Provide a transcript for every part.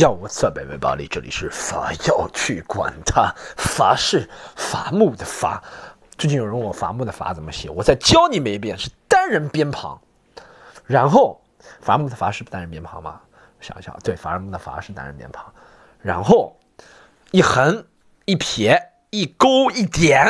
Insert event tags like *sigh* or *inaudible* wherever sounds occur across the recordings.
要我侧背背包里，这里是法要去管他，伐是伐木的伐。最近有人问我伐木的伐怎么写，我再教你们一遍，是单人边旁。然后伐木的伐是不单人边旁吗？想想，对，伐木的伐是单人边旁。然后一横一撇一勾一点，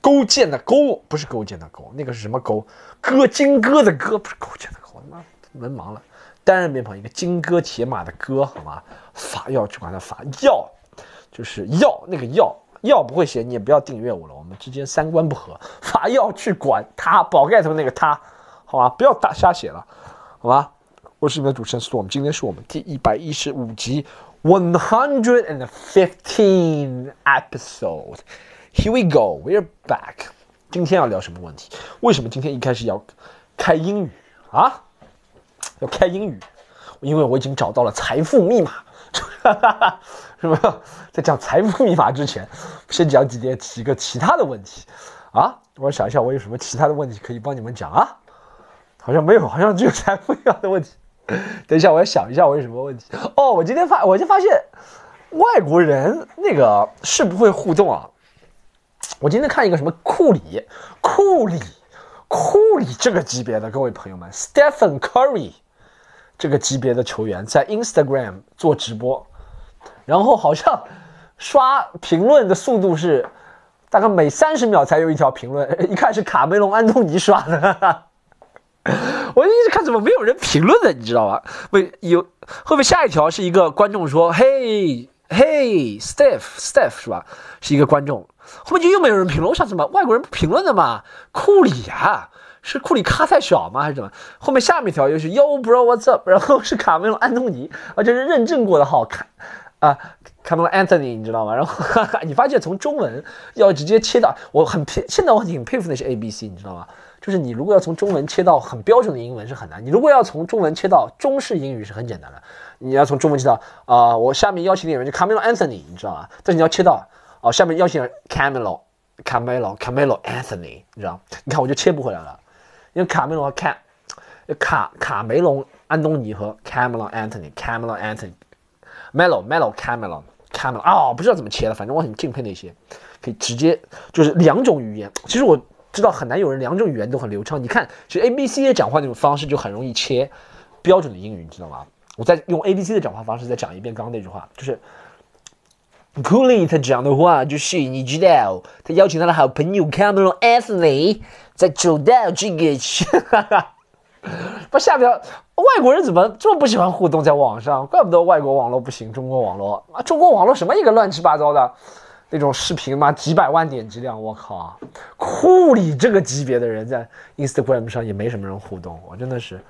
勾践的勾不是勾践的勾，那个是什么勾？割金戈的戈不是勾践的勾，他妈文盲了。单人边旁一个金戈铁马的戈，好吗？法要去管它法要，就是要那个要要不会写，你也不要订阅我了，我们之间三观不合。法要去管他宝盖头那个他，好吧？不要打瞎写了，好吧？我是你们的主持人 Storm，今天是我们第一百一十五集，one hundred and fifteen episode。Here we go, we're back。今天要聊什么问题？为什么今天一开始要开英语啊？要开英语，因为我已经找到了财富密码，*laughs* 是吧？在讲财富密码之前，先讲几点几个其他的问题啊！我想一下，我有什么其他的问题可以帮你们讲啊？好像没有，好像只有财富密码的问题。等一下，我要想一下我有什么问题。哦，我今天发，我就发现外国人那个是不会互动啊。我今天看一个什么库里，库里，库里这个级别的各位朋友们，Stephen Curry。这个级别的球员在 Instagram 做直播，然后好像刷评论的速度是大概每三十秒才有一条评论，*laughs* 一看是卡梅隆·安东尼刷的。*laughs* 我一直看怎么没有人评论的，你知道吧？为有后面下一条是一个观众说：“嘿，嘿，Steph，Steph 是吧？是一个观众。”后面就又没有人评论，我想什么？外国人不评论的嘛？库里呀。是库里卡太小吗？还是怎么？后面下面一条又是 Yo bro what's up？然后是卡梅隆安东尼，而且是认证过的号，卡啊卡梅隆 Anthony，你知道吗？然后哈哈你发现从中文要直接切到，我很佩，现在我挺佩服那些 A B C，你知道吗？就是你如果要从中文切到很标准的英文是很难，你如果要从中文切到中式英语是很简单的。你要从中文切到啊，我下面邀请的人就卡梅隆 Anthony，你知道吗？但是你要切到哦，下面邀请人 Camelo Camelo Camelo Anthony，你知道？你看我就切不回来了。因为卡梅隆和卡卡卡梅隆安东尼和 Cameron Anthony，Cameron Anthony，Melo Melo Cameron Cameron 啊，不知道怎么切了，反正我很敬佩那些可以直接就是两种语言。其实我知道很难有人两种语言都很流畅。你看，其实 A B C 的讲话那种方式就很容易切标准的英语，你知道吗？我再用 A B C 的讲话方式再讲一遍刚刚那句话，就是 Cooley 他讲的话就是你知道，他邀请他的好朋友 Cameron Anthony。在走到这个去，*laughs* 不下条外国人怎么这么不喜欢互动？在网上，怪不得外国网络不行，中国网络啊，中国网络什么一个乱七八糟的那种视频嘛，几百万点击量，我靠！库里这个级别的人在 Instagram 上也没什么人互动，我真的是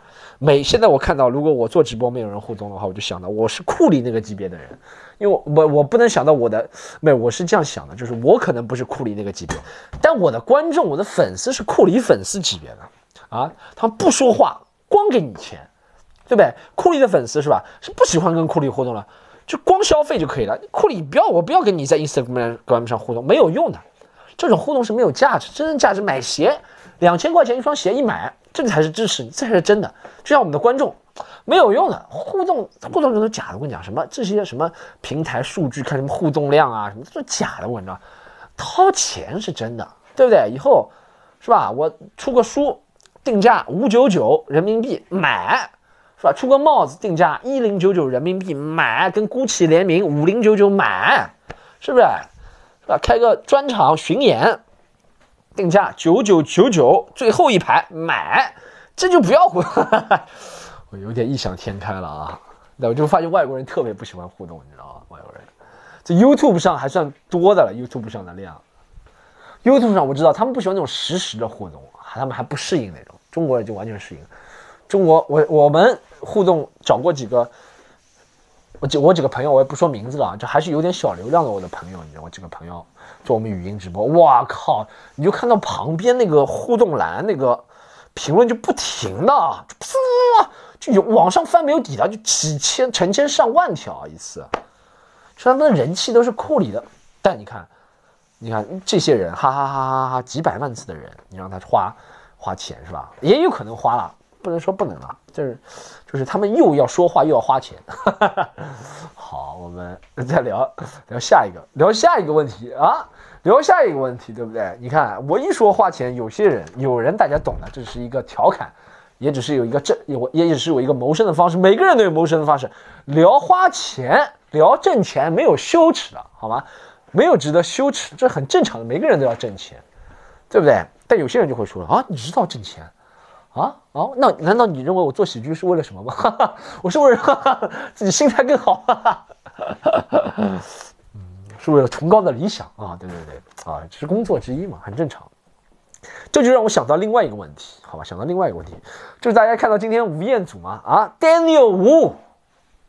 每现在我看到，如果我做直播没有人互动的话，我就想到我是库里那个级别的人。因为我我不能想到我的，没，我是这样想的，就是我可能不是库里那个级别，但我的观众、我的粉丝是库里粉丝级别的啊，他们不说话，光给你钱，对不对？库里的粉丝是吧？是不喜欢跟库里互动了，就光消费就可以了。库里不要我不要跟你在 Instagram 上互动，没有用的，这种互动是没有价值，真正价值买鞋，两千块钱一双鞋一买，这才是支持，这才是真的。就像我们的观众。没有用的互动，互动都是假的。我跟你讲，什么这些什么平台数据看什么互动量啊，什么都是假的。我跟你讲，掏钱是真的，对不对？以后是吧？我出个书，定价五九九人民币买，是吧？出个帽子，定价一零九九人民币买，跟 GUCCI 联名五零九九买，是不是？是吧？开个专场巡演，定价九九九九最后一排买，这就不要混。*laughs* 我有点异想天开了啊！那我就发现外国人特别不喜欢互动，你知道吗？外国人在 YouTube 上还算多的了，YouTube 上的量。YouTube 上我知道他们不喜欢那种实时的互动，他们还不适应那种。中国人就完全适应。中国我我们互动找过几个，我几我几个朋友我也不说名字了啊，这还是有点小流量的我的朋友，你知道我几个朋友做我们语音直播，哇靠！你就看到旁边那个互动栏那个评论就不停的，噗。就有往上翻没有底的，就几千、成千上万条啊一次，说他们的人气都是库里的。但你看，你看这些人，哈哈哈哈哈，几百万次的人，你让他花花钱是吧？也有可能花了，不能说不能啊，就是就是他们又要说话又要花钱。*laughs* 好，我们再聊聊下一个，聊下一个问题啊，聊下一个问题，对不对？你看我一说花钱，有些人有人大家懂的，这是一个调侃，也只是有一个挣，有也只是有一个谋生的方式，每个人都有谋生的方式。聊花钱，聊挣钱，没有羞耻的好吗？没有值得羞耻，这很正常的，每个人都要挣钱，对不对？但有些人就会说了啊，你知道挣钱。啊哦，那难道你认为我做喜剧是为了什么吗？*laughs* 我是为了 *laughs* 自己心态更好，*laughs* 嗯，是为了崇高的理想啊！对对对，啊，是工作之一嘛，很正常。这就让我想到另外一个问题，好吧？想到另外一个问题，就是大家看到今天吴彦祖嘛，啊，Daniel Wu，，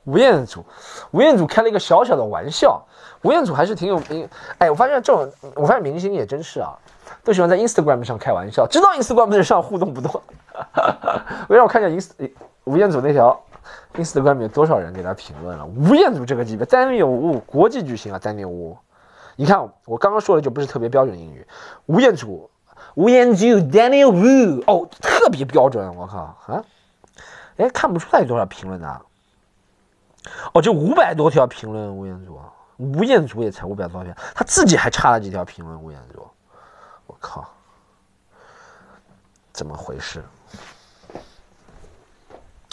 吴彦祖，吴彦祖开了一个小小的玩笑，吴彦祖还是挺有名。哎，我发现这种，我发现明星也真是啊。都喜欢在 Instagram 上开玩笑，知道 Instagram 上互动不多。我让我看一下 ins 吴彦祖那条 Instagram 有多少人给他评论了。吴彦祖这个级别，Daniel Wu 国际巨星啊，Daniel Wu。你看我刚刚说的就不是特别标准英语。吴彦祖，吴彦祖，Daniel Wu，哦，特别标准，我靠啊！哎，看不出来有多少评论呢？哦，就五百多条评论，吴彦祖，吴彦祖也才五百多条，他自己还差了几条评论，吴彦祖。靠，怎么回事？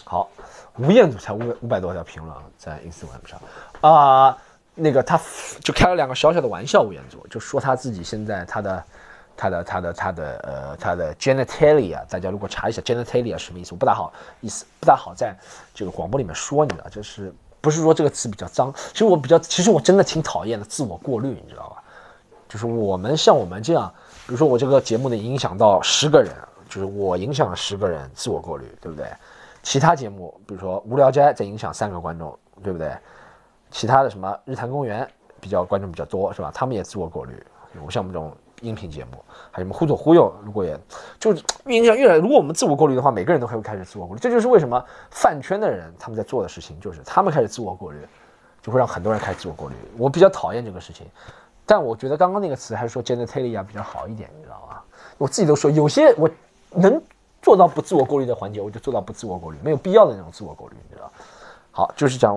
好，吴彦祖才五百五百多条评论在 Instagram 上啊，那个他就开了两个小小的玩笑，吴彦祖就说他自己现在他的他的他的他的呃他的 genitalia，大家如果查一下 genitalia 什么意思，我不大好意思不大好在这个广播里面说你了，就是不是说这个词比较脏，其实我比较其实我真的挺讨厌的自我过滤，你知道吧？就是我们像我们这样。比如说我这个节目能影响到十个人，就是我影响了十个人，自我过滤，对不对？其他节目，比如说无聊斋在影响三个观众，对不对？其他的什么日坛公园比较观众比较多，是吧？他们也自我过滤。像我们这种音频节目，还有什么忽左忽右，如果也就影响越来，如果我们自我过滤的话，每个人都会开始自我过滤。这就是为什么饭圈的人他们在做的事情，就是他们开始自我过滤，就会让很多人开始自我过滤。我比较讨厌这个事情。但我觉得刚刚那个词还是说 genitalia 比较好一点，你知道吗？我自己都说有些我能做到不自我过滤的环节，我就做到不自我过滤，没有必要的那种自我过滤，你知道？好，就是讲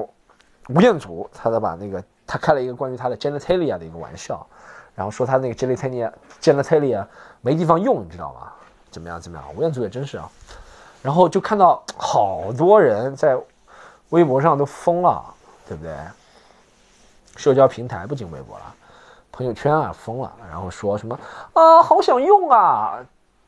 吴彦祖，他在把那个他开了一个关于他的 genitalia 的一个玩笑，然后说他那个 genitalia genitalia 没地方用，你知道吗？怎么样怎么样？吴彦祖也真是啊，然后就看到好多人在微博上都疯了，对不对？社交平台不仅微博了。朋友圈啊疯了，然后说什么啊，好想用啊！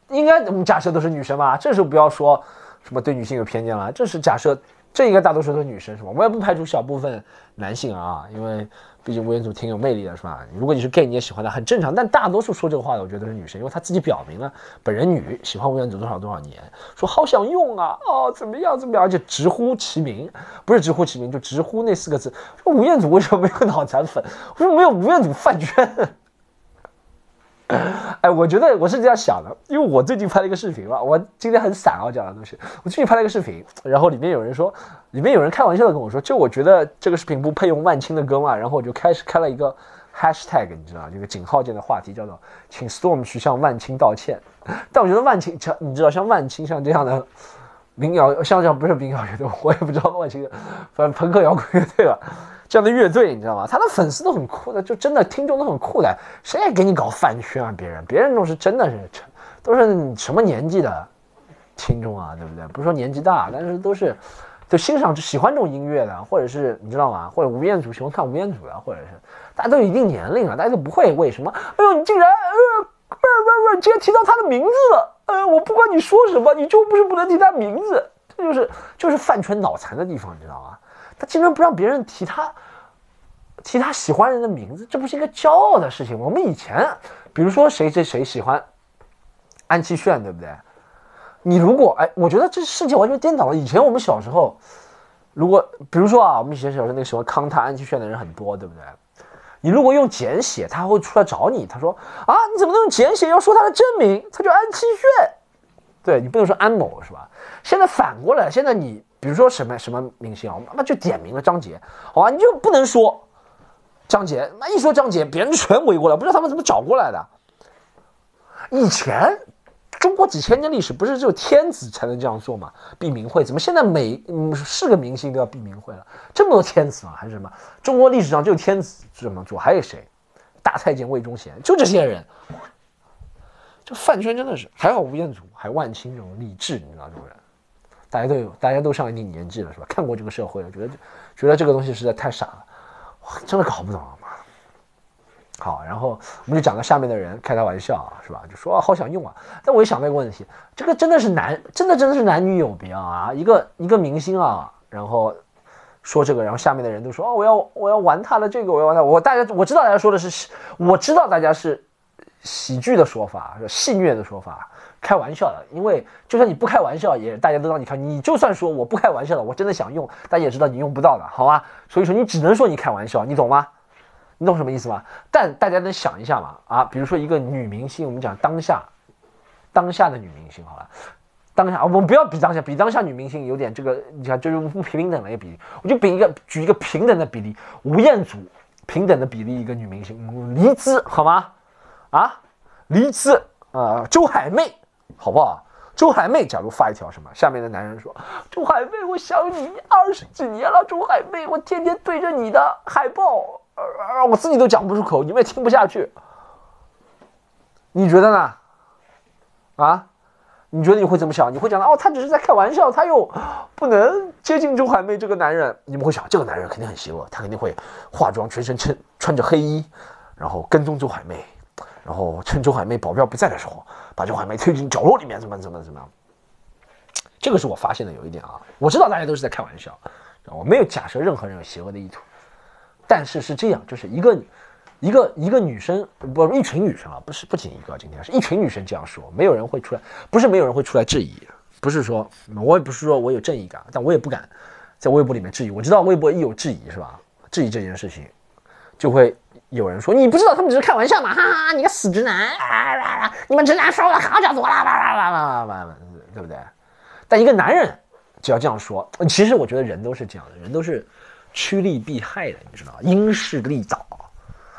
应该我们假设都是女生吧？这时候不要说什么对女性有偏见了，这是假设。这应该大多数都是女生是吧？我也不排除小部分男性啊，因为毕竟吴彦祖挺有魅力的是吧？如果你是 gay，你也喜欢他，很正常。但大多数说这个话的，我觉得是女生，因为她自己表明了本人女，喜欢吴彦祖多少多少年，说好想用啊，哦怎么样怎么样，而且直呼其名，不是直呼其名，就直呼那四个字。说吴彦祖为什么没有脑残粉？我说没有吴彦祖饭圈？哎，我觉得我是这样想的，因为我最近拍了一个视频嘛，我今天很散啊，讲的东西。我最近拍了一个视频，然后里面有人说，里面有人开玩笑的跟我说，就我觉得这个视频不配用万青的歌嘛，然后我就开始开了一个 hashtag，你知道这个井号键的话题叫做请 Storm 去向万青道歉。但我觉得万青，像你知道像万青像这样的民谣，像这样不是民谣乐队，我也不知道万青，反正朋克摇滚乐队吧。这样的乐队，你知道吗？他的粉丝都很酷的，就真的听众都很酷的。谁也给你搞饭圈啊？别人，别人都是真的是，都是什么年纪的听众啊？对不对？不是说年纪大，但是都是就欣赏、喜欢这种音乐的，或者是你知道吗？或者吴彦祖喜欢看吴彦祖的，或者是大家都有一定年龄了，大家都不会为什么？哎呦，你竟然呃，不是不是，竟然提到他的名字了？呃，我不管你说什么，你就不是不能提他名字，这就是就是饭圈脑残的地方，你知道吗？竟然不让别人提他，提他喜欢人的名字，这不是一个骄傲的事情吗？我们以前，比如说谁谁谁喜欢安七炫，对不对？你如果哎，我觉得这世界完全颠倒了。以前我们小时候，如果比如说啊，我们以前小时候那个喜欢康他安七炫的人很多，对不对？你如果用简写，他会出来找你，他说啊，你怎么能用简写？要说他的真名，他叫安七炫，对你不能说安某是吧？现在反过来，现在你。比如说什么什么明星啊，我妈妈就点名了张杰，好吧，你就不能说张杰，那一说张杰，别人全围过来，不知道他们怎么找过来的。以前中国几千年历史，不是只有天子才能这样做吗？闭明会，怎么现在每嗯是个明星都要闭明会了？这么多天子啊，还是什么？中国历史上只有天子这么做，还有谁？大太监魏忠贤，就这些人。这饭圈真的是还好，吴彦祖还万青这种理智，你知道这种人，大家都有，大家都上一定年纪了，是吧？看过这个社会了，觉得觉得这个东西实在太傻了，真的搞不懂啊！好，然后我们就讲到下面的人开他玩笑啊，是吧？就说啊，好想用啊。但我一想到一个问题，这个真的是男，真的真的是男女有别啊！一个一个明星啊，然后说这个，然后下面的人都说哦，我要我要玩他的这个，我要玩他。我大家我知道大家说的是，我知道大家是喜剧的说法，是戏谑的说法，开玩笑的。因为就算你不开玩笑，也大家都让你看。你就算说我不开玩笑的，我真的想用，大家也知道你用不到的，好吧？所以说你只能说你开玩笑，你懂吗？你懂什么意思吗？但大家能想一下嘛？啊，比如说一个女明星，我们讲当下，当下的女明星好吧，当下啊我们不要比当下，比当下女明星有点这个，你看就是不平等的一个比例，我就比一个举一个平等的比例，吴彦祖平等的比例一个女明星，黎姿好吗？啊，黎姿啊，周海媚好不好？周海媚假如发一条什么，下面的男人说，周海媚我想你二十几年了，周海媚我天天对着你的海报。呃，我自己都讲不出口，你们也听不下去。你觉得呢？啊？你觉得你会怎么想？你会讲哦，他只是在开玩笑，他又不能接近周海媚这个男人。你们会想，这个男人肯定很邪恶，他肯定会化妆，全身穿穿着黑衣，然后跟踪周海媚，然后趁周海媚保镖不在的时候，把周海媚推进角落里面，怎么怎么怎么样？这个是我发现的有一点啊，我知道大家都是在开玩笑，我没有假设任何人有邪恶的意图。但是是这样，就是一个，一个一个女生，不一群女生啊，不是不仅一个，今天是一群女生这样说，没有人会出来，不是没有人会出来质疑，不是说我也不是说我有正义感，但我也不敢在微博里面质疑。我知道微博一有质疑是吧？质疑这件事情，就会有人说你不知道他们只是开玩笑嘛，哈哈，你个死直男，你们直男说的好叫多啦啦啦啦啦啦，对不对？但一个男人只要这样说，其实我觉得人都是这样的，人都是。趋利避害的，你知道吗？因势利导，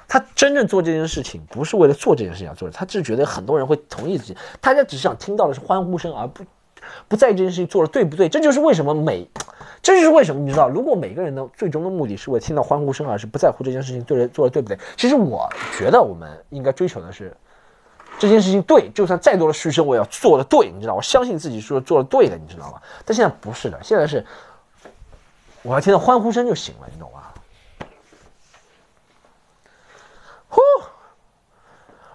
他真正做这件事情不是为了做这件事情而做的，他只是觉得很多人会同意自己，大家只是想听到的是欢呼声，而不不在意这件事情做的对不对。这就是为什么每，这就是为什么你知道，如果每个人的最终的目的是为听到欢呼声，而是不在乎这件事情做的做的对不对。其实我觉得我们应该追求的是这件事情对，就算再多的嘘声，我也要做的对，你知道，我相信自己说做的对的，你知道吗？但现在不是的，现在是。我要听到欢呼声就行了，你懂吗？呼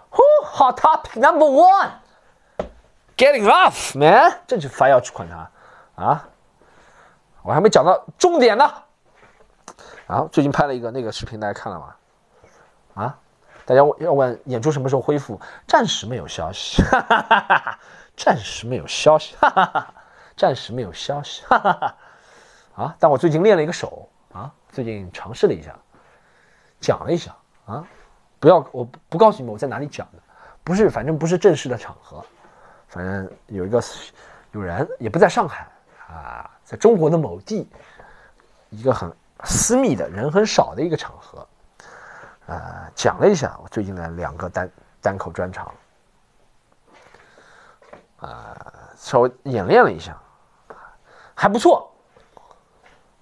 呼，Hot topic number one，getting off man，这就发要去管他啊！我还没讲到重点呢。啊，最近拍了一个那个视频，大家看了吗？啊，大家要问演出什么时候恢复？暂时没有消息，哈哈哈哈，暂时没有消息，哈哈哈，暂时没有消息，哈哈哈。啊！但我最近练了一个手啊，最近尝试了一下，讲了一下啊，不要我不告诉你们我在哪里讲的，不是，反正不是正式的场合，反正有一个有人也不在上海啊，在中国的某地，一个很私密的人很少的一个场合，呃，讲了一下我最近的两个单单口专场，啊，稍微演练了一下，还不错。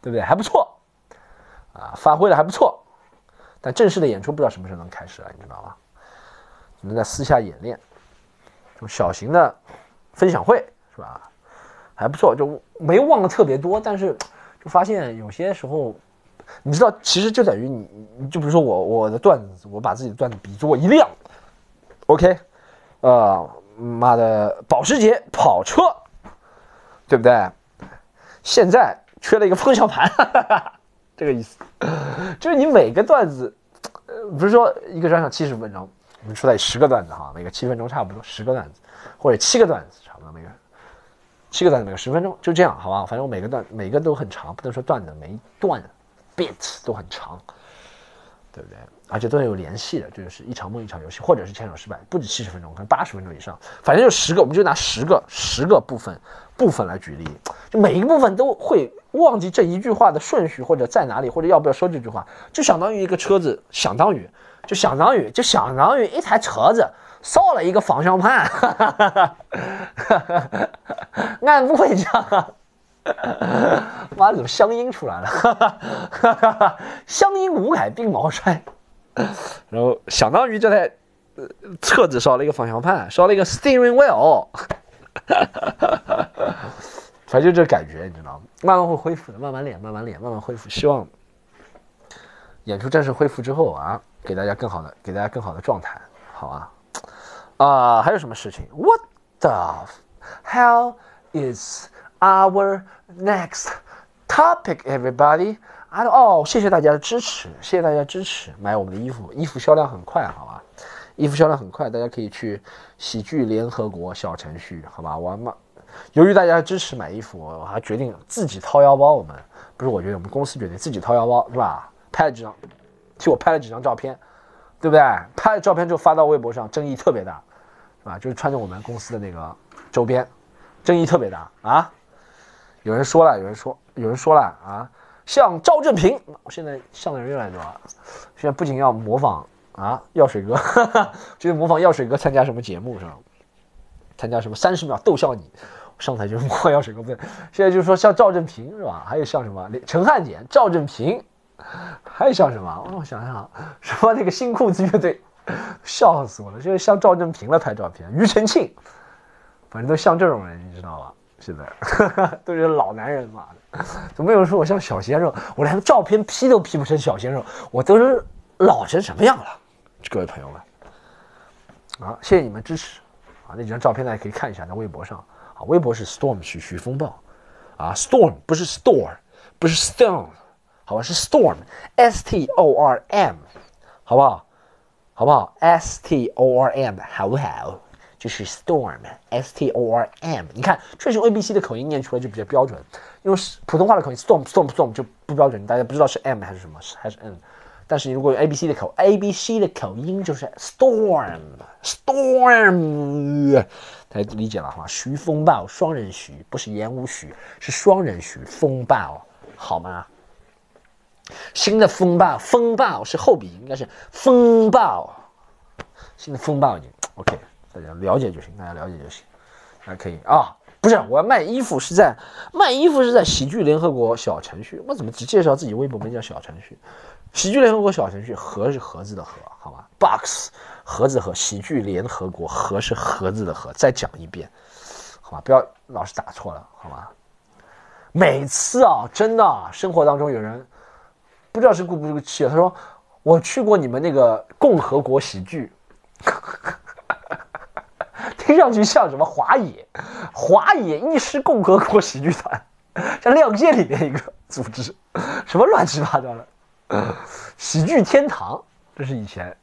对不对？还不错，啊，发挥的还不错，但正式的演出不知道什么时候能开始了，你知道吗？只能在私下演练，这种小型的分享会是吧？还不错，就没忘的特别多，但是就发现有些时候，你知道，其实就等于你，就比如说我我的段子，我把自己的段子比作一辆，OK，呃，妈的保时捷跑车，对不对？现在。缺了一个方向盘，*laughs* 这个意思，就是你每个段子，呃，不是说一个专场七十分钟，我们出来十个段子哈，每个七分钟差不多十个段子，或者七个段子差不多每个七个段子每个十分钟，就这样好吧？反正我每个段每个都很长，不能说段子每一段 bit 都很长，对不对？而且都有联系的，就是一场梦一场游戏，或者是牵手失败，不止七十分钟，可能八十分钟以上，反正就十个，我们就拿十个十个部分部分来举例，就每一个部分都会忘记这一句话的顺序或者在哪里，或者要不要说这句话，就相当于一个车子，相当于就相当于就相当于一台车子少了一个方向盘，俺不会讲啊。妈的，怎么乡音出来了？*laughs* 乡音无改鬓毛衰。然后相当于这台车子少了一个方向盘，少了一个 steering wheel。*laughs* 反正就这感觉，你知道吗？慢慢会恢复的，慢慢练，慢慢练，慢慢恢复。希望演出正式恢复之后啊，给大家更好的，给大家更好的状态，好啊。啊，还有什么事情？What the hell is our next topic, everybody? 啊哦，谢谢大家的支持，谢谢大家支持买我们的衣服，衣服销量很快，好吧？衣服销量很快，大家可以去喜剧联合国小程序，好吧？我妈，由于大家支持买衣服，我还决定自己掏腰包。我们不是，我觉得我们公司决定自己掏腰包，是吧？拍了几张，替我拍了几张照片，对不对？拍了照片之后发到微博上，争议特别大。啊，就是穿着我们公司的那个周边，争议特别大啊！有人说了，有人说，有人说了啊，像赵正平，现在像的人越来越多了。现在不仅要模仿啊药水哥，*laughs* 就是模仿药水哥参加什么节目是吧？参加什么三十秒逗笑你，上台就是模仿药水哥，不对。现在就是说像赵正平是吧？还有像什么陈汉典、赵正平，还有像什么？我想想，什么那个新裤子乐队。*laughs* 笑死我了！就是像赵正平了拍照片，庾澄庆，反正都像这种人，你知道吧？现在 *laughs* 都是老男人嘛，怎么有人说我像小鲜肉？我连照片 P 都 P 不成小鲜肉，我都是老成什么样了？各位朋友们，啊，谢谢你们支持啊！那几张照片大家可以看一下，在微博上啊，微博是 Storm 徐徐风暴啊，Storm 不是 Store，不是 Stone，好吧？是 Storm，S T O R M，好不好？好不好？S T O R M，好不好？就是 storm，S T O R M。你看，确实用 A B C 的口音念出来就比较标准，用普通话的口音 storm storm storm 就不标准，大家不知道是 M 还是什么，还是 N。但是你如果用 A B C 的口 A B C 的口音就是 storm storm，大家理解了哈？徐风暴，双人徐，不是言无徐，是双人徐，风暴，好吗？新的风暴，风暴是后鼻音，应该是风暴。新的风暴已经 OK，大家了解就行，大家了解就行，还可以啊。不是，我要卖衣服是在卖衣服是在喜剧联合国小程序。我怎么只介绍自己微博没叫小程序？喜剧联合国小程序，盒是盒子的盒，好吧？Box 盒子盒喜剧联合国盒是盒子的盒。再讲一遍，好吧？不要老是打错了，好吧？每次啊，真的生活当中有人。不知道是顾不顾气他说：“我去过你们那个共和国喜剧，*laughs* 听上去像什么华野，华野医师共和国喜剧团，像《亮剑》里面一个组织，什么乱七八糟的喜剧天堂，这是以前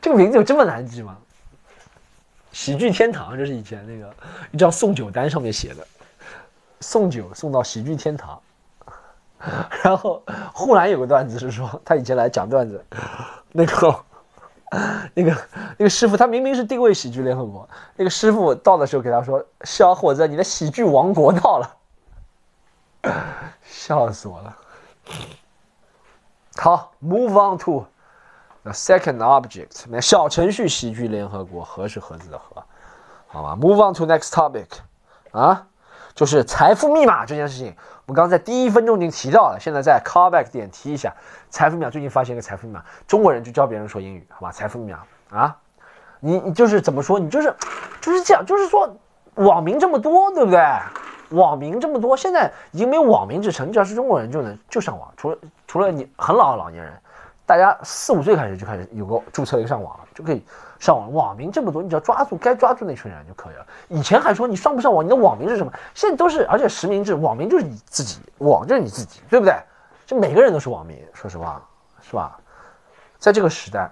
这个名字有这么难记吗？喜剧天堂，这是以前那个一张送酒单上面写的，送酒送到喜剧天堂。”然后后来有个段子是说，他以前来讲段子，那个 *laughs* 那个那个师傅，他明明是定位喜剧联合国，那个师傅到的时候给他说：“小伙子，你的喜剧王国到了。”笑死我了。好，move on to the second object，那小程序喜剧联合国，何是何字的何？好吧，move on to next topic，啊，就是财富密码这件事情。我刚才第一分钟已经提到了，现在在 callback 点提一下，财富密码最近发现一个财富密码，中国人就教别人说英语，好吧？财富密码啊，你你就是怎么说？你就是就是这样，就是说网民这么多，对不对？网民这么多，现在已经没有网民之称，只要是中国人就能就上网，除了除了你很老的老年人。大家四五岁开始就开始有个注册一个上网了，就可以上网。网民这么多，你只要抓住该抓住那群人就可以了。以前还说你上不上网，你的网名是什么？现在都是，而且实名制，网名就是你自己，网就是你自己，对不对？就每个人都是网民，说实话，是吧？在这个时代，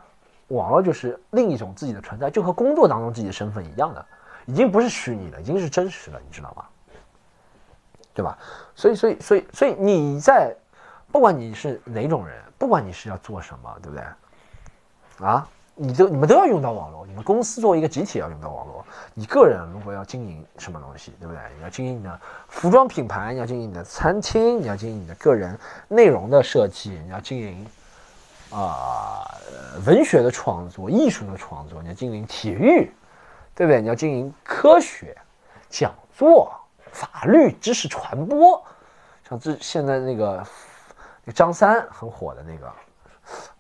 网络就是另一种自己的存在，就和工作当中自己的身份一样的，已经不是虚拟了，已经是真实的，你知道吗？对吧？所以，所以，所以，所以你在，不管你是哪种人。不管你是要做什么，对不对？啊，你都你们都要用到网络。你们公司作为一个集体要用到网络。你个人如果要经营什么东西，对不对？你要经营你的服装品牌，你要经营你的餐厅，你要经营你的个人内容的设计，你要经营啊文学的创作、艺术的创作，你要经营体育，对不对？你要经营科学讲座、法律知识传播，像这现在那个那张三很火的那个，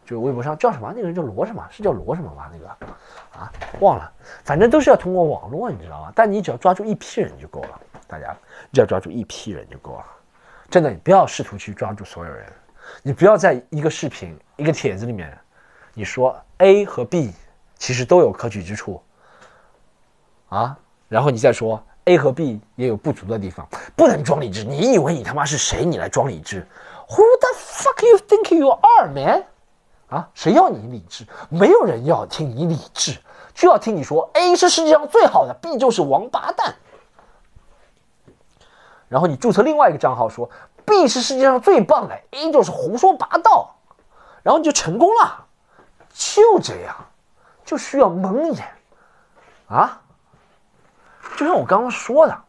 就微博上叫什么？那个人叫罗什么？是叫罗什么吧？那个啊，忘了，反正都是要通过网络，你知道吗？但你只要抓住一批人就够了，大家只要抓住一批人就够了。真的，你不要试图去抓住所有人，你不要在一个视频、一个帖子里面，你说 A 和 B 其实都有可取之处，啊，然后你再说 A 和 B 也有不足的地方，不能装理智。你以为你他妈是谁？你来装理智？Who the fuck you think you are, man？啊，谁要你理智？没有人要听你理智，就要听你说 A 是世界上最好的，B 就是王八蛋。然后你注册另外一个账号说 B 是世界上最棒的，A 就是胡说八道，然后你就成功了，就这样，就需要蒙眼啊！就像我刚刚说的，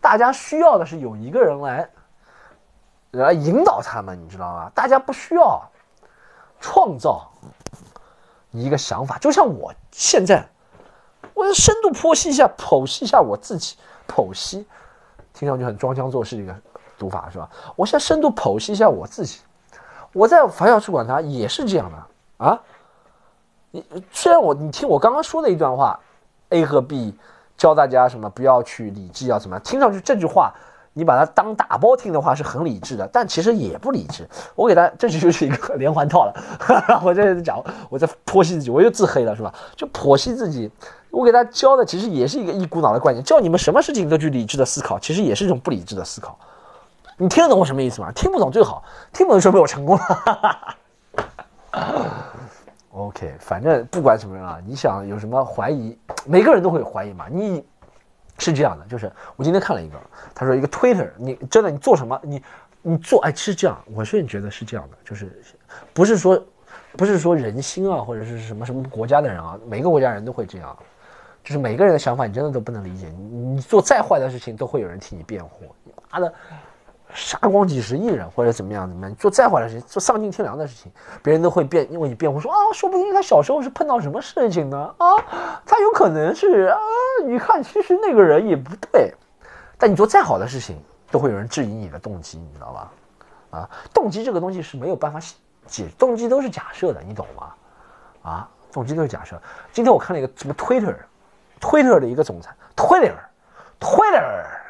大家需要的是有一个人来来引导他们，你知道吗？大家不需要创造一个想法，就像我现在。我要深度剖析一下，剖析一下我自己，剖析，听上去很装腔作势一个读法是吧？我现在深度剖析一下我自己，我在法校去管他也是这样的啊。你虽然我你听我刚刚说的一段话，A 和 B 教大家什么不要去理智要怎么样，听上去这句话。你把它当打包听的话是很理智的，但其实也不理智。我给他，这就是一个 *laughs* 连环套了。*laughs* 我在讲，我在剖析自己，我又自黑了，是吧？就剖析自己。我给他教的其实也是一个一股脑的观念，叫你们什么事情都去理智的思考，其实也是一种不理智的思考。你听得懂我什么意思吗？听不懂最好，听不懂说明我成功了。*laughs* OK，反正不管什么人啊，你想有什么怀疑，每个人都会有怀疑嘛。你。是这样的，就是我今天看了一个，他说一个 Twitter，你真的你做什么，你你做，哎，是这样，我是觉得是这样的，就是不是说不是说人心啊，或者是什么什么国家的人啊，每个国家人都会这样，就是每个人的想法你真的都不能理解，你你做再坏的事情都会有人替你辩护，妈的。杀光几十亿人或者怎么样怎么样，做再坏的事情，做丧尽天良的事情，别人都会辩，因为你辩护说啊，说不定他小时候是碰到什么事情呢？啊，他有可能是啊，你看其实那个人也不对，但你做再好的事情，都会有人质疑你的动机，你知道吧？啊，动机这个东西是没有办法解，动机都是假设的，你懂吗？啊，动机都是假设。今天我看了一个什么 Twitter，Twitter 的一个总裁，Twitter，Twitter。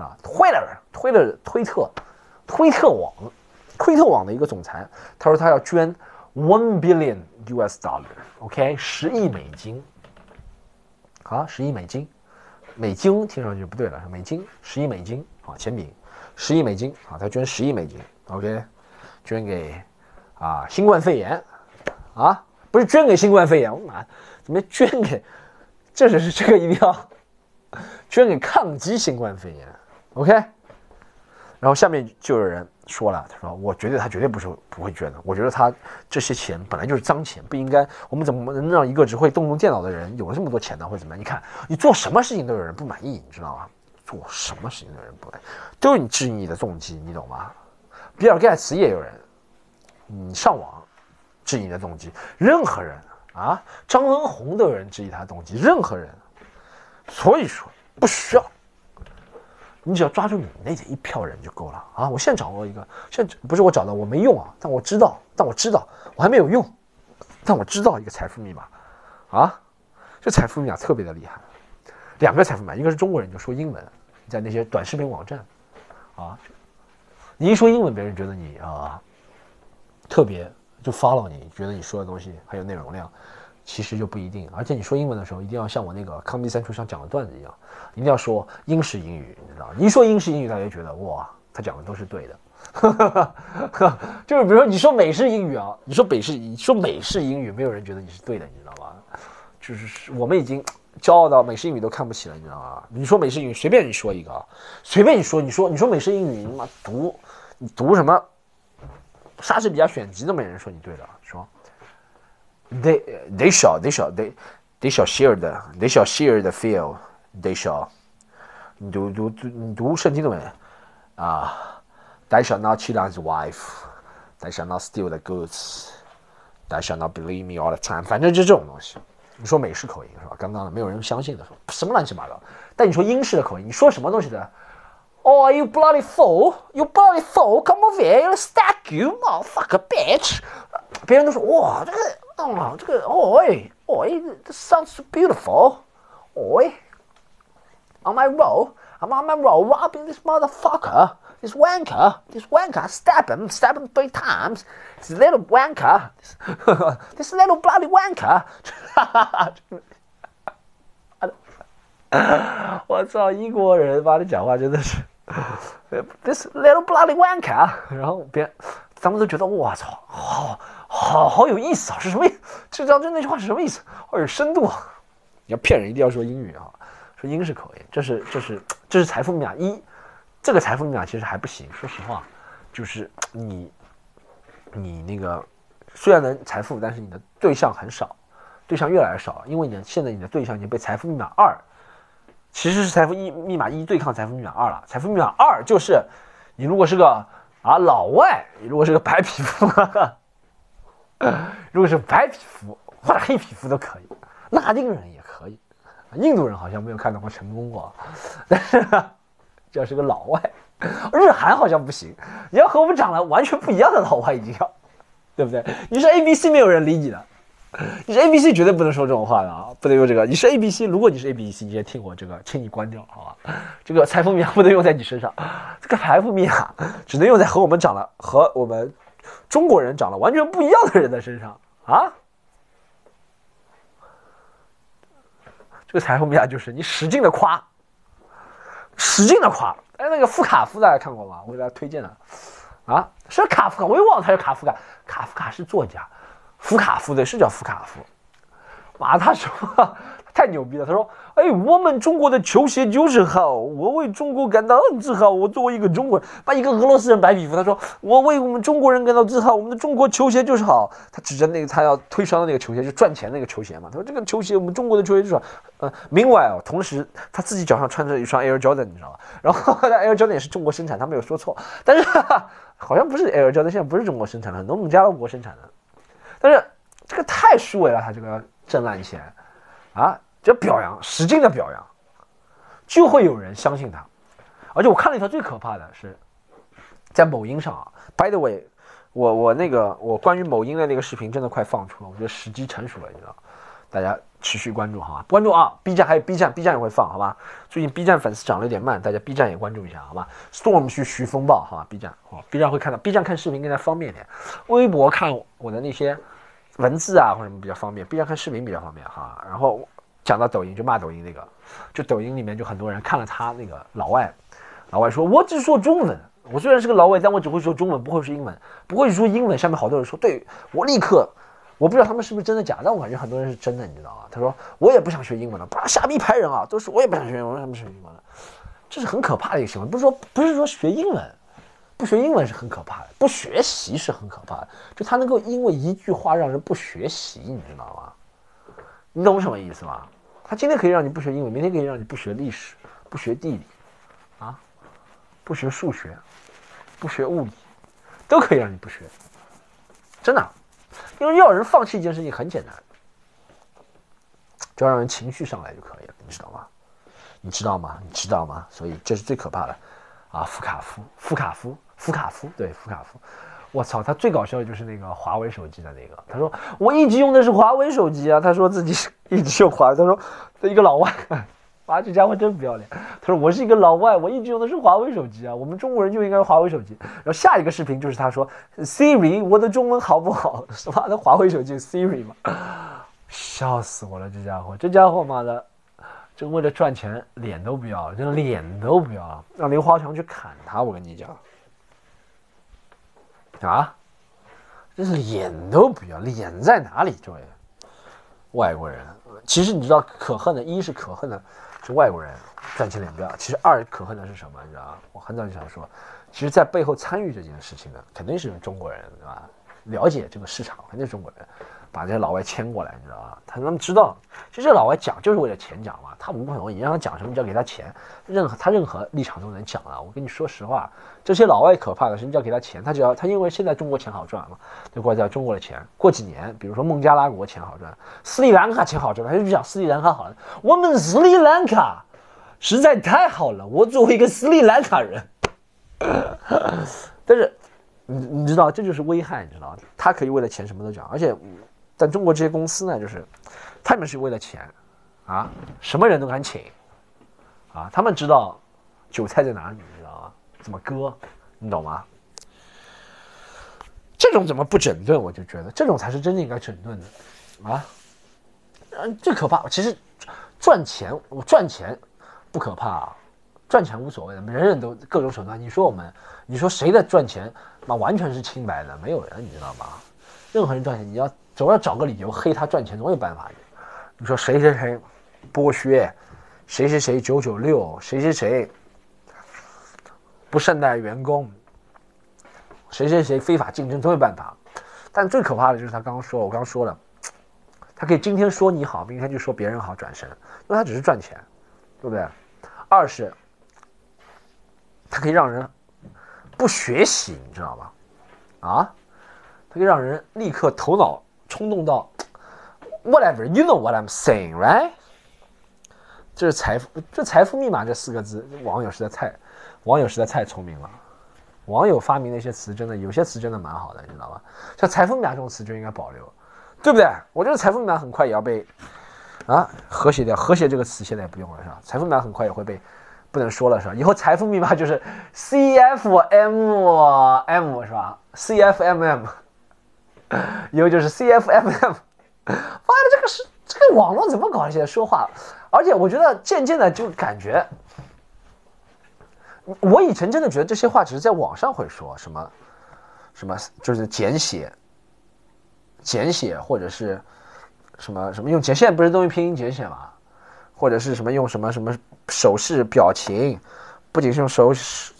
啊，推了，推了，推特，推特网，推特网的一个总裁，他说他要捐 one billion US dollar，OK，十亿美金，好，十亿美金，美金听上去不对了，美金，十亿美金，好，钱饼，十亿美金，好，他捐十亿美金，OK，捐给啊新冠肺炎，啊，不是捐给新冠肺炎，我妈，怎么捐给，这是这个一定要 *laughs* 捐给抗击新冠肺炎。OK，然后下面就有人说了，他说：“我觉得他绝对不是不会捐的，我觉得他这些钱本来就是脏钱，不应该。我们怎么能让一个只会动动电脑的人有了这么多钱呢？或者怎么样？你看，你做什么事情都有人不满意，你知道吗？做什么事情都有人不满意，都是你质疑你的动机，你懂吗？比尔盖茨也有人，你上网质疑你的动机，任何人啊，张文宏都有人质疑他的动机，任何人，所以说不需要。”你只要抓住你那一票人就够了啊！我现在掌握一个，现在不是我找到，我没用啊，但我知道，但我知道我还没有用，但我知道一个财富密码，啊，这财富密码特别的厉害，两个财富密码，一个是中国人就说英文，在那些短视频网站，啊，你一说英文，别人觉得你啊，特别就 follow 你，觉得你说的东西很有内容量。其实就不一定，而且你说英文的时候，一定要像我那个 Comedy 三处上讲的段子一样，一定要说英式英语，你知道你一说英式英语，大家就觉得哇，他讲的都是对的。*laughs* 就是比如说你说美式英语啊，你说北式，你说美式英语，没有人觉得你是对的，你知道吗？就是我们已经骄傲到美式英语都看不起了，你知道吗？你说美式英语，随便你说一个啊，随便你说，你说你说美式英语，你妈读你读什么莎士比亚选集都没人说你对的，They they shall they shall they they shall share the they shall share the field they shall 你读读读你读圣经的没啊 Thou shalt not cheat on his wife. Thou shalt not steal the goods. Thou shalt not believe me all the time. 反正就这种东西。你说美式口音是吧？刚刚的没有人相信的，说什么乱七八糟。但你说英式的口音，你说什么东西的？Oh, you bloody fool! You bloody fool! Come over here! I'll stack you, motherfucker, bitch! 别人都说哇，这个， 哦，这个，哦哎，哦哎，this sounds beautiful. 哦哎，on my roll, I'm on my roll, robbing this motherfucker, this wanker, this wanker, stab him, stab him three times. This little wanker, this, *laughs* this little bloody wanker. 我操，英国人妈的讲话真的是，this little *laughs* *laughs* bloody wanker。然后别人，咱们都觉得我操，好 好好有意思啊，是什么意思？这张这那句话是什么意思？好有深度啊！你要骗人，一定要说英语啊，说英式口音，这是这是这是财富密码一。这个财富密码其实还不行，说实话，就是你你那个虽然能财富，但是你的对象很少，对象越来越少，因为你现在你的对象已经被财富密码二。其实是财富一密码一对抗财富密码二了。财富密码二就是，你如果是个啊老外，你如果是个白皮肤，*laughs* 如果是白皮肤或者黑皮肤都可以，拉丁人也可以，印度人好像没有看到过成功过，但是只要是个老外，日韩好像不行，你要和我们长得完全不一样的老外一定要，对不对？你是 A B C 没有人理你的。你是 A B C 绝对不能说这种话的啊，不能用这个。你是 A B C，如果你是 A B C，你先听我这个，请你关掉，好吧？这个财富密码不能用在你身上，这个财富密码只能用在和我们长得和我们中国人长得完全不一样的人的身上啊。这个财富密码就是你使劲的夸，使劲的夸。哎，那个夫卡夫大家看过吗？我给大家推荐的啊，是卡夫卡，我又忘了他是卡夫卡，卡夫卡是作家。福卡夫对，是叫福卡夫。哇，他说太牛逼了。他说：“哎，我们中国的球鞋就是好，我为中国感到很自豪。我作为一个中国人，把一个俄罗斯人白皮肤，他说我为我们中国人感到自豪。我们的中国球鞋就是好。他指着那个他要推销的那个球鞋，就赚钱那个球鞋嘛。他说这个球鞋，我们中国的球鞋就是好。呃，Meanwhile，同时他自己脚上穿着一双 Air Jordan，你知道吧？然后他 Air Jordan 也是中国生产，他没有说错。但是好像不是 Air Jordan，现在不是中国生产的，很多孟加拉国生产的。”但是这个太虚伪了，他这个挣烂钱，啊，就表扬，使劲的表扬，就会有人相信他。而且我看了一条最可怕的是，在某音上啊，By the way，我我那个我关于某音的那个视频真的快放出了，我觉得时机成熟了，你知道，大家持续关注好吧？关注啊，B 站还有 B 站，B 站也会放好吧？最近 B 站粉丝涨了有点慢，大家 B 站也关注一下好吧？Storm 去徐风暴好吧？B 站好，B 站会看到，B 站看视频更加方便一点，微博看我的那些。文字啊或者什么比较方便，B 站看视频比较方便哈。然后讲到抖音就骂抖音那个，就抖音里面就很多人看了他那个老外，老外说我只说中文，我虽然是个老外，但我只会说中文，不会说英文，不会说英文。下面好多人说，对我立刻，我不知道他们是不是真的假，但我感觉很多人是真的，你知道吗？他说我也不想学英文了，把瞎逼拍人啊，都是我也不想学英文，为什么学英文了？这是很可怕的一个行为，不是说不是说学英文。不学英文是很可怕的，不学习是很可怕的。就他能够因为一句话让人不学习，你知道吗？你懂什么意思吗？他今天可以让你不学英文，明天可以让你不学历史、不学地理，啊，不学数学、不学物理，都可以让你不学。真的，因为要人放弃一件事情很简单，只要让人情绪上来就可以了，你知道吗？你知道吗？你知道吗？所以这是最可怕的，啊，夫卡夫，夫卡夫。福卡夫对福卡夫，我操，他最搞笑的就是那个华为手机的那个。他说我一直用的是华为手机啊。他说自己 *laughs* 一直用华为。他说他一个老外，哇，这家伙真不要脸。他说我是一个老外，我一直用的是华为手机啊。我们中国人就应该用华为手机。然后下一个视频就是他说 Siri，我的中文好不好？*laughs* 妈的，华为手机 Siri 嘛，笑死我了。这家伙，这家伙妈的，就为了赚钱，脸都不要了，就脸都不要了，让刘华强去砍他。我跟你讲。啊，这是脸都不要，脸在哪里？这位外国人，其实你知道，可恨的一是可恨的是外国人赚钱脸不要，其实二可恨的是什么？你知道我很早就想说，其实，在背后参与这件事情的肯定是中国人，对吧？了解这个市场，肯定是中国人把这些老外牵过来，你知道吧？他们知道，其实这老外讲就是为了钱讲嘛，他无可能，你让他讲什么，你只要给他钱，任何他任何立场都能讲了。我跟你说实话，这些老外可怕的是，你只要给他钱，他只要他因为现在中国钱好赚嘛，就国家中国的钱，过几年，比如说孟加拉国钱好赚，斯里兰卡钱好赚，他就讲斯里兰卡好了，我们斯里兰卡实在太好了，我作为一个斯里兰卡人，*laughs* 但是。你你知道这就是危害，你知道他可以为了钱什么都讲，而且，但中国这些公司呢，就是他们是为了钱，啊，什么人都敢请，啊，他们知道韭菜在哪里，你知道吗？怎么割，你懂吗？这种怎么不整顿？我就觉得这种才是真正应该整顿的，啊，嗯，最可怕，其实赚钱，我赚钱不可怕。赚钱无所谓的，人人都各种手段。你说我们，你说谁的赚钱，那完全是清白的，没有人，你知道吗？任何人赚钱，你要总要找个理由黑他赚钱，总有办法的。你说谁谁谁剥削，谁谁谁九九六，谁谁谁不善待员工，谁谁谁非法竞争，总有办法。但最可怕的就是他刚刚说，我刚刚说了，他可以今天说你好，明天就说别人好，转身，因为他只是赚钱，对不对？二是。他可以让人不学习，你知道吧？啊，他可以让人立刻头脑冲动到 whatever，you know what I'm saying，right？这是财富，这财富密码这四个字，网友实在太，网友实在太聪明了。网友发明的一些词，真的有些词真的蛮好的，你知道吧？像财富密码这种词就应该保留，对不对？我觉得财富密码很快也要被啊和谐掉，和谐这个词现在也不用了，是吧？财富密码很快也会被。不能说了是吧？以后财富密码就是 C F M M 是吧？C F M M，以后就是 C F M M。*laughs* 妈的，这个是这个网络怎么搞？现在说话，而且我觉得渐渐的就感觉，我以前真的觉得这些话只是在网上会说什么，什么就是简写，简写或者是什么什么用简，现在不是都用拼音简写吗？或者是什么用什么什么手势表情，不仅是用手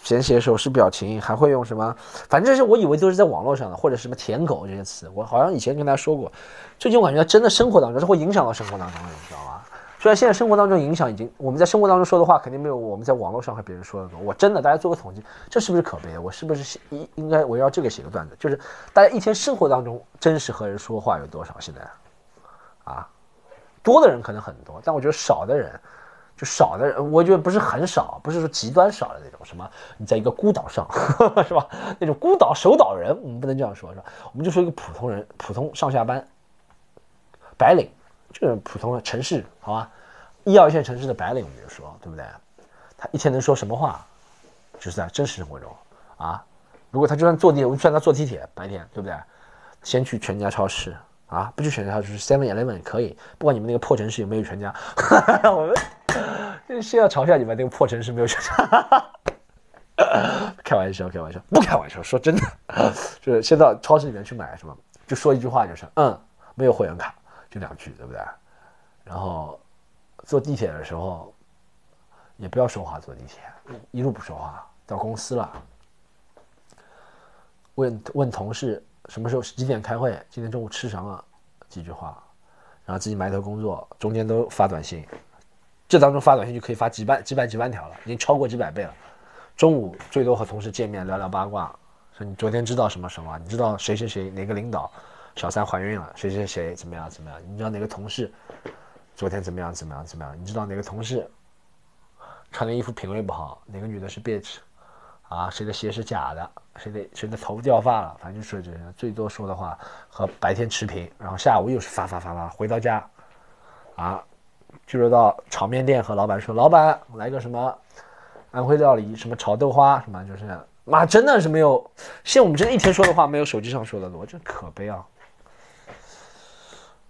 简写手势表情，还会用什么？反正是我以为都是在网络上的，或者什么舔狗这些词，我好像以前跟大家说过。最近我感觉真的生活当中是会影响到生活当中的，你知道吗？虽然现在生活当中影响已经，我们在生活当中说的话肯定没有我们在网络上和别人说的多。我真的，大家做个统计，这是不是可悲？我是不是应应该围绕这个写个段子？就是大家一天生活当中真实和人说话有多少？现在啊？多的人可能很多，但我觉得少的人，就少的人，我觉得不是很少，不是说极端少的那种。什么？你在一个孤岛上，*laughs* 是吧？那种孤岛守岛人，我们不能这样说，是吧？我们就说一个普通人，普通上下班，白领，就是普通的城市，好吧？一二线城市的白领，我们就说，对不对？他一天能说什么话？就是在真实生活中啊。如果他就算坐地，我就算他坐地铁，白天，对不对？先去全家超市。啊，不去全家就是 Seven Eleven 可以，不管你们那个破城市有没有全家，*laughs* 我们先要嘲笑你们那个破城市没有全家，开玩笑，开玩笑，不开玩笑，说真的，就是先到超市里面去买什么，就说一句话就是，嗯，没有会员卡，就两句，对不对？然后坐地铁的时候也不要说话，坐地铁一路不说话，到公司了，问问同事。什么时候几点开会？今天中午吃什么？几句话，然后自己埋头工作，中间都发短信，这当中发短信就可以发几百、几百、几万条了，已经超过几百倍了。中午最多和同事见面聊聊八卦，说你昨天知道什么什么？你知道谁谁谁哪个领导小三怀孕了？谁谁谁怎么样怎么样？你知道哪个同事昨天怎么样怎么样怎么样？你知道哪个同事穿的衣服品味不好？哪个女的是 bitch？啊，谁的鞋是假的？谁的谁的头掉发了？反正就是这些，最多说的话和白天持平。然后下午又是发发发发，回到家，啊，就是到炒面店和老板说：“老板，来个什么安徽料理，什么炒豆花，什么就是，妈真的是没有。现我们真的一天说的话没有手机上说的多，真可悲啊。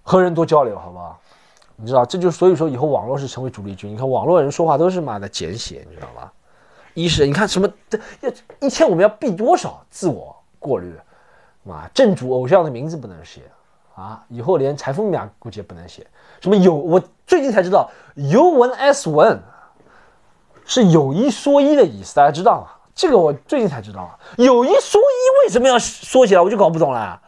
和人多交流，好不好？你知道，这就所以说以后网络是成为主力军。你看网络人说话都是妈的简写，你知道吧？一是你看什么要一天我们要避多少自我过滤，妈，正主偶像的名字不能写啊，以后连财富密码估计也不能写。什么有我最近才知道尤文 S 文是有一说一的意思，大家知道吗？这个我最近才知道啊，有一说一为什么要缩起来，我就搞不懂了。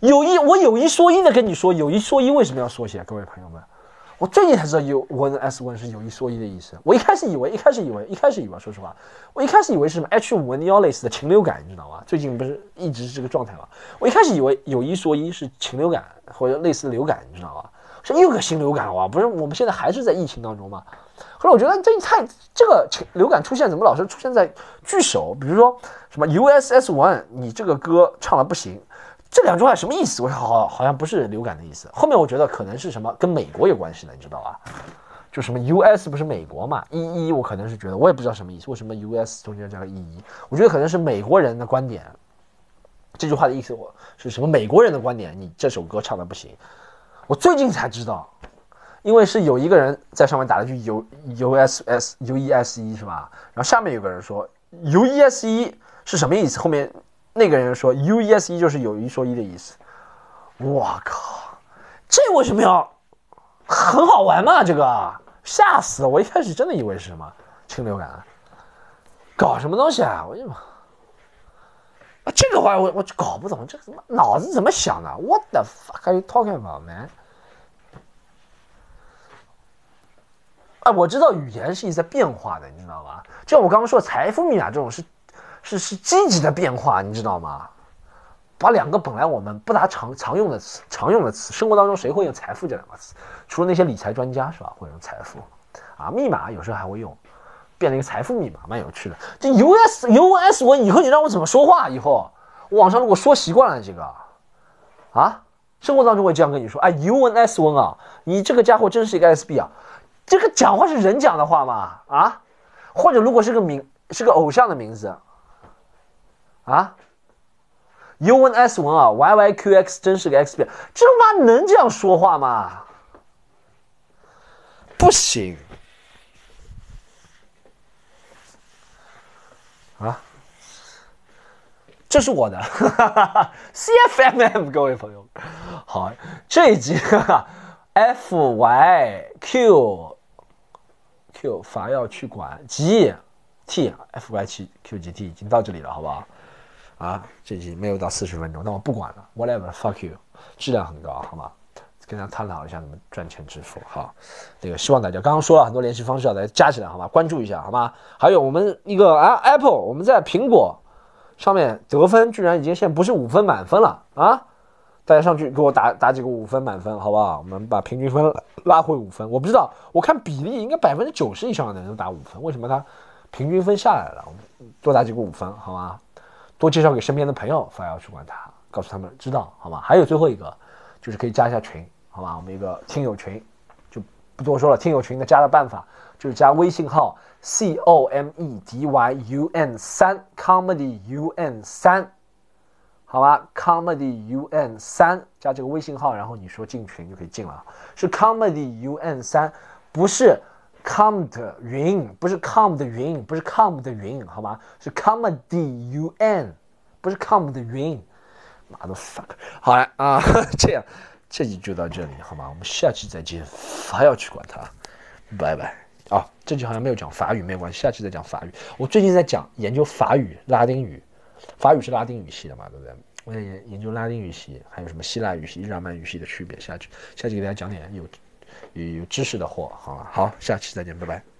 有一我有一说一的跟你说，有一说一为什么要缩写？各位朋友们，我最近才知道有 one s one 是有一说一的意思。我一开始以为，一开始以为，一开始以为，说实话，我一开始以为是什么 H 五 n 幺类似的禽流感，你知道吗？最近不是一直是这个状态吗？我一开始以为有一说一是禽流感或者类似流感，你知道吗？是又个新流感哇！不是我们现在还是在疫情当中吗？可是我觉得这太这个流感出现怎么老是出现在句首？比如说什么 USS One，你这个歌唱的不行。这两句话什么意思？我说好好像不是流感的意思。后面我觉得可能是什么跟美国有关系的，你知道吧？就什么 US 不是美国嘛？一一我可能是觉得我也不知道什么意思。为什么 US 中间加个一一？我觉得可能是美国人的观点。这句话的意思我是什么？美国人的观点，你这首歌唱的不行。我最近才知道，因为是有一个人在上面打了句 U USS UESE 是吧？然后下面有个人说 UESE 是什么意思？后面。那个人说 “u e s e” 就是有一说一的意思。我靠，这为什么要很好玩嘛？这个吓死！我一开始真的以为是什么禽流感，搞什么东西啊？我就啊，这个话我我就搞不懂，这个怎么脑子怎么想的？What the fuck are you talking about, man？哎，我知道语言是一直在变化的，你知道吧？就像我刚刚说财富密码这种是。是是积极的变化，你知道吗？把两个本来我们不大常常用的词，常用的词，生活当中谁会用财富这两个词？除了那些理财专家是吧？会用财富啊，密码有时候还会用，变了一个财富密码，蛮有趣的。这 U S U S 我以后你让我怎么说话？以后网上如果说习惯了这个啊，生活当中会这样跟你说，哎，U N S 温啊，你这个家伙真是一个 S B 啊，这个讲话是人讲的话吗？啊，或者如果是个名，是个偶像的名字。啊，U N S 文啊，Y Y Q X 真是个 X 变，这妈能这样说话吗？不行。啊！这是我的。C F M M，各位朋友，好，这一集。F Y Q Q 法要去管。G T F Y 七 Q G T 已经到这里了，好不好？啊，这集没有到四十分钟，那我不管了，whatever，fuck you，质量很高，好吗？跟大家探讨一下怎么赚钱致富，好，那个希望大家刚刚说了很多联系方式，大家加起来，好吗？关注一下，好吗？还有我们一个啊，Apple，我们在苹果上面得分居然已经现在不是五分满分了啊！大家上去给我打打几个五分满分，好不好？我们把平均分拉回五分。我不知道，我看比例应该百分之九十以上的人都打五分，为什么它平均分下来了？多打几个五分，好吗？多介绍给身边的朋友，发要去管他，告诉他们知道好吗？还有最后一个，就是可以加一下群，好吧？我们一个听友群，就不多说了。听友群的加的办法就是加微信号 c o m e d y u n 三 comedy u n 三，好吧？comedy u n 三加这个微信号，然后你说进群就可以进了，是 comedy u n 三，不是。Come 的云不是 Come 的云，不是 Come 的云，好吗？是 comedy u n，不是 Come 的云。妈的 fuck！好了啊，*laughs* 这样这集就到这里，好吗？我们下期再见。还要去管他，拜拜。啊，这集好像没有讲法语，没有关系，下期再讲法语。我最近在讲研究法语、拉丁语，法语是拉丁语系的嘛，对不对？我在研研究拉丁语系，还有什么希腊语系、日耳曼语系的区别。下去，下期给大家讲点有。有知识的货，好了，好，下期再见，拜拜。